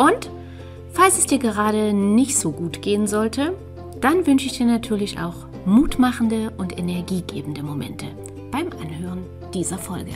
und falls es dir gerade nicht so gut gehen sollte, dann wünsche ich dir natürlich auch mutmachende und energiegebende Momente beim Anhören dieser Folge.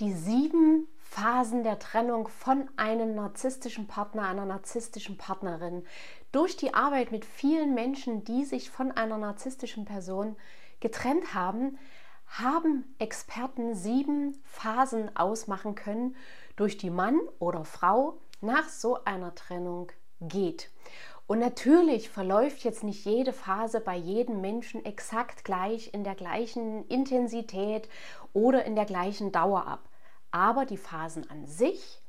Die sieben Phasen der Trennung von einem narzisstischen Partner, einer narzisstischen Partnerin. Durch die Arbeit mit vielen Menschen, die sich von einer narzisstischen Person getrennt haben, haben Experten sieben Phasen ausmachen können, durch die Mann oder Frau nach so einer Trennung geht. Und natürlich verläuft jetzt nicht jede Phase bei jedem Menschen exakt gleich in der gleichen Intensität oder in der gleichen Dauer ab. Aber die Phasen an sich,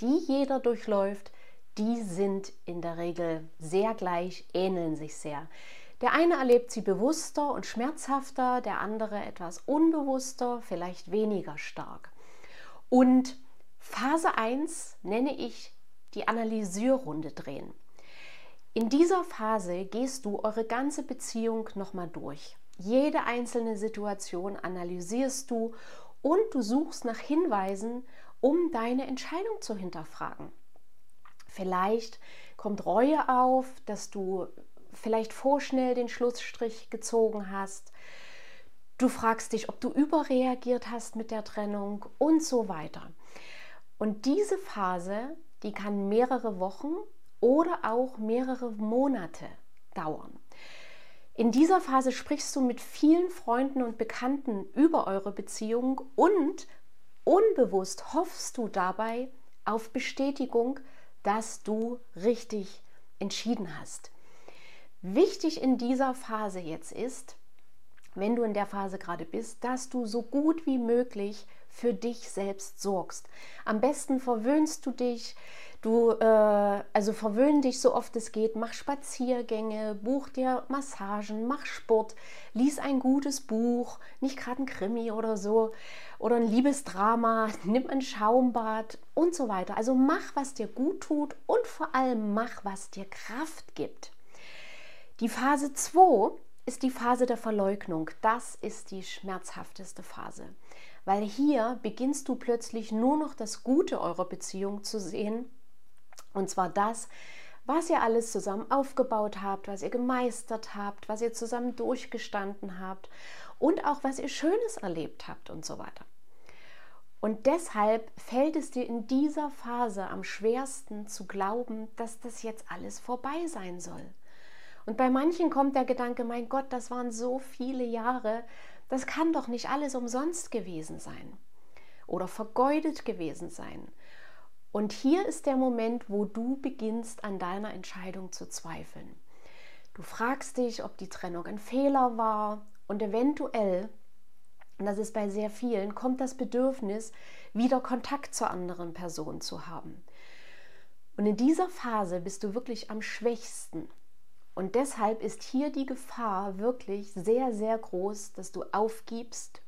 die jeder durchläuft, die sind in der Regel sehr gleich, ähneln sich sehr. Der eine erlebt sie bewusster und schmerzhafter, der andere etwas unbewusster, vielleicht weniger stark. Und Phase 1 nenne ich die Analysierrunde drehen. In dieser Phase gehst du eure ganze Beziehung nochmal durch. Jede einzelne Situation analysierst du und du suchst nach Hinweisen, um deine Entscheidung zu hinterfragen. Vielleicht kommt Reue auf, dass du vielleicht vorschnell den Schlussstrich gezogen hast. Du fragst dich, ob du überreagiert hast mit der Trennung und so weiter. Und diese Phase, die kann mehrere Wochen oder auch mehrere Monate dauern. In dieser Phase sprichst du mit vielen Freunden und Bekannten über eure Beziehung und unbewusst hoffst du dabei auf Bestätigung, dass du richtig entschieden hast. Wichtig in dieser Phase jetzt ist, wenn du in der Phase gerade bist, dass du so gut wie möglich für dich selbst sorgst. Am besten verwöhnst du dich, Du, äh, also verwöhn dich so oft es geht, mach Spaziergänge, buch dir Massagen, mach Sport, lies ein gutes Buch, nicht gerade ein Krimi oder so, oder ein Liebesdrama, nimm ein Schaumbad und so weiter. Also mach, was dir gut tut und vor allem mach, was dir Kraft gibt. Die Phase 2 ist die Phase der Verleugnung. Das ist die schmerzhafteste Phase, weil hier beginnst du plötzlich nur noch das Gute eurer Beziehung zu sehen und zwar das, was ihr alles zusammen aufgebaut habt, was ihr gemeistert habt, was ihr zusammen durchgestanden habt und auch was ihr Schönes erlebt habt und so weiter. Und deshalb fällt es dir in dieser Phase am schwersten zu glauben, dass das jetzt alles vorbei sein soll. Und bei manchen kommt der Gedanke, mein Gott, das waren so viele Jahre, das kann doch nicht alles umsonst gewesen sein oder vergeudet gewesen sein. Und hier ist der Moment, wo du beginnst an deiner Entscheidung zu zweifeln. Du fragst dich, ob die Trennung ein Fehler war und eventuell, und das ist bei sehr vielen, kommt das Bedürfnis, wieder Kontakt zur anderen Person zu haben. Und in dieser Phase bist du wirklich am schwächsten. Und deshalb ist hier die Gefahr wirklich sehr, sehr groß, dass du aufgibst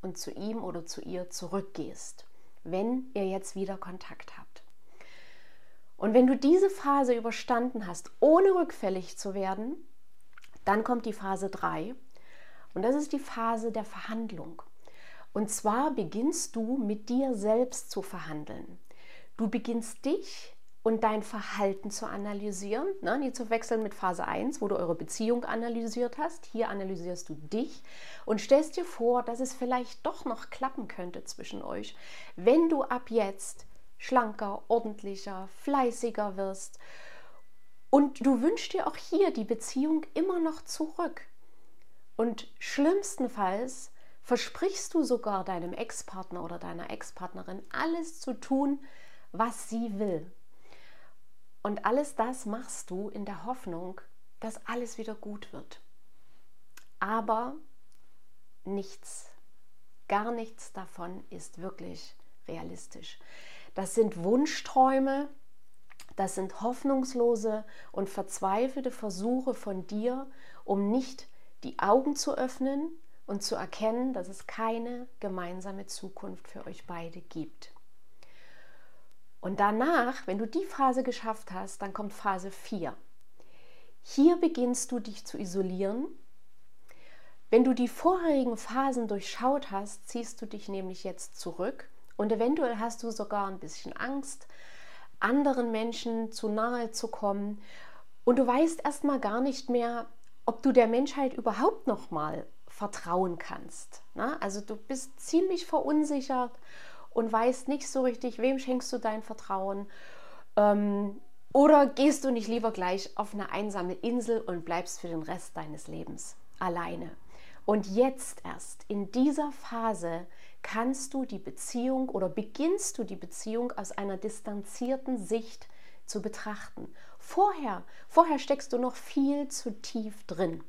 und zu ihm oder zu ihr zurückgehst wenn ihr jetzt wieder Kontakt habt. Und wenn du diese Phase überstanden hast, ohne rückfällig zu werden, dann kommt die Phase 3 und das ist die Phase der Verhandlung. Und zwar beginnst du mit dir selbst zu verhandeln. Du beginnst dich und dein Verhalten zu analysieren, ne, nie zu wechseln mit Phase 1, wo du eure Beziehung analysiert hast. Hier analysierst du dich und stellst dir vor, dass es vielleicht doch noch klappen könnte zwischen euch, wenn du ab jetzt schlanker, ordentlicher, fleißiger wirst. Und du wünschst dir auch hier die Beziehung immer noch zurück. Und schlimmstenfalls versprichst du sogar deinem Ex-Partner oder deiner Ex-Partnerin alles zu tun, was sie will. Und alles das machst du in der Hoffnung, dass alles wieder gut wird. aber nichts, gar nichts davon ist wirklich realistisch. Das sind Wunschträume, das sind hoffnungslose und verzweifelte Versuche von dir, um nicht die Augen zu öffnen und zu erkennen, dass es keine gemeinsame Zukunft für euch beide gibt. Und danach, wenn du die Phase geschafft hast, dann kommt Phase 4. Hier beginnst du dich zu isolieren. Wenn du die vorherigen Phasen durchschaut hast, ziehst du dich nämlich jetzt zurück und eventuell hast du sogar ein bisschen Angst, anderen Menschen zu nahe zu kommen und du weißt erstmal gar nicht mehr, ob du der Menschheit überhaupt noch mal vertrauen kannst. Na? Also du bist ziemlich verunsichert und weißt nicht so richtig, wem schenkst du dein Vertrauen. Ähm, oder gehst du nicht lieber gleich auf eine einsame Insel und bleibst für den Rest deines Lebens alleine? Und jetzt erst in dieser Phase kannst du die Beziehung oder beginnst du die Beziehung aus einer distanzierten Sicht zu betrachten. Vorher, vorher steckst du noch viel zu tief drin.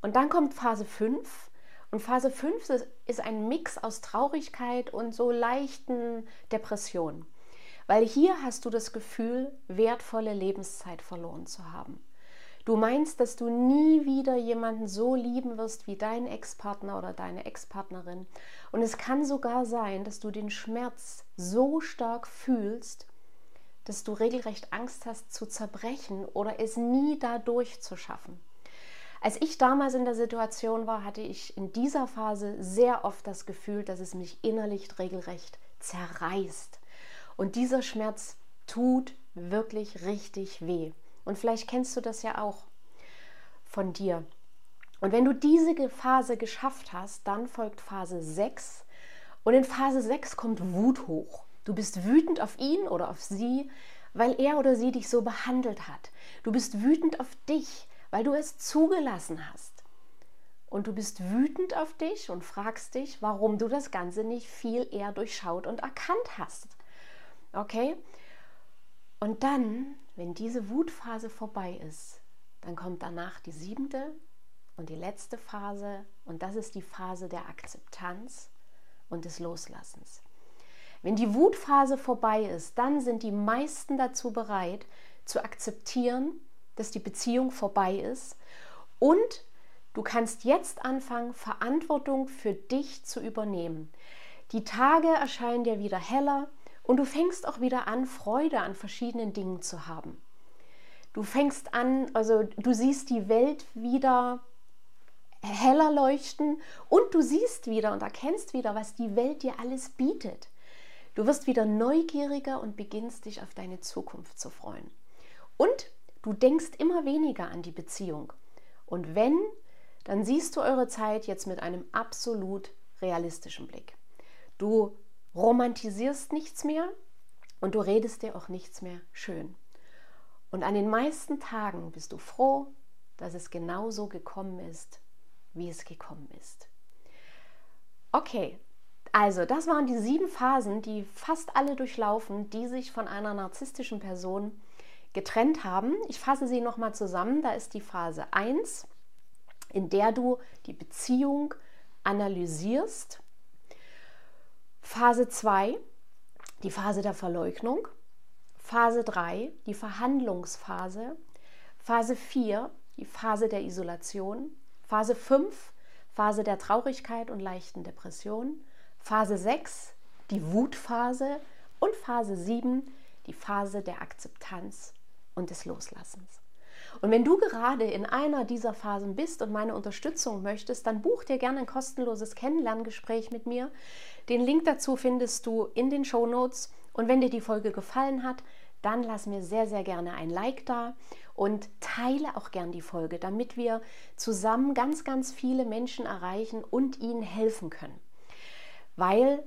Und dann kommt Phase 5 und Phase 5 ist ein Mix aus Traurigkeit und so leichten Depressionen. Weil hier hast du das Gefühl, wertvolle Lebenszeit verloren zu haben. Du meinst, dass du nie wieder jemanden so lieben wirst wie dein Ex-Partner oder deine Ex-Partnerin. Und es kann sogar sein, dass du den Schmerz so stark fühlst, dass du regelrecht Angst hast zu zerbrechen oder es nie dadurch zu schaffen. Als ich damals in der Situation war, hatte ich in dieser Phase sehr oft das Gefühl, dass es mich innerlich regelrecht zerreißt. Und dieser Schmerz tut wirklich richtig weh. Und vielleicht kennst du das ja auch von dir. Und wenn du diese Phase geschafft hast, dann folgt Phase 6. Und in Phase 6 kommt Wut hoch. Du bist wütend auf ihn oder auf sie, weil er oder sie dich so behandelt hat. Du bist wütend auf dich, weil du es zugelassen hast. Und du bist wütend auf dich und fragst dich, warum du das Ganze nicht viel eher durchschaut und erkannt hast. Okay? Und dann wenn diese Wutphase vorbei ist, dann kommt danach die siebente und die letzte Phase und das ist die Phase der Akzeptanz und des Loslassens. Wenn die Wutphase vorbei ist, dann sind die meisten dazu bereit zu akzeptieren, dass die Beziehung vorbei ist und du kannst jetzt anfangen, Verantwortung für dich zu übernehmen. Die Tage erscheinen dir wieder heller, und du fängst auch wieder an, Freude an verschiedenen Dingen zu haben. Du fängst an, also du siehst die Welt wieder heller leuchten und du siehst wieder und erkennst wieder, was die Welt dir alles bietet. Du wirst wieder neugieriger und beginnst dich auf deine Zukunft zu freuen. Und du denkst immer weniger an die Beziehung. Und wenn, dann siehst du eure Zeit jetzt mit einem absolut realistischen Blick. Du romantisierst nichts mehr und du redest dir auch nichts mehr schön. Und an den meisten Tagen bist du froh, dass es genau so gekommen ist, wie es gekommen ist. Okay, also das waren die sieben Phasen, die fast alle durchlaufen, die sich von einer narzisstischen Person getrennt haben. Ich fasse sie nochmal zusammen. Da ist die Phase 1, in der du die Beziehung analysierst Phase 2, die Phase der Verleugnung. Phase 3, die Verhandlungsphase. Phase 4, die Phase der Isolation. Phase 5, Phase der Traurigkeit und leichten Depression. Phase 6, die Wutphase. Und Phase 7, die Phase der Akzeptanz und des Loslassens. Und wenn du gerade in einer dieser Phasen bist und meine Unterstützung möchtest, dann buch dir gerne ein kostenloses Kennenlerngespräch mit mir. Den Link dazu findest du in den Show Notes. Und wenn dir die Folge gefallen hat, dann lass mir sehr, sehr gerne ein Like da und teile auch gern die Folge, damit wir zusammen ganz, ganz viele Menschen erreichen und ihnen helfen können. Weil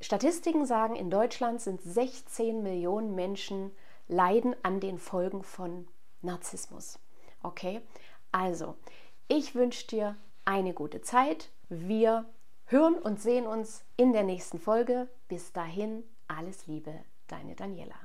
Statistiken sagen, in Deutschland sind 16 Millionen Menschen leiden an den Folgen von Narzissmus. Okay? Also, ich wünsche dir eine gute Zeit. Wir hören und sehen uns in der nächsten Folge. Bis dahin, alles Liebe, deine Daniela.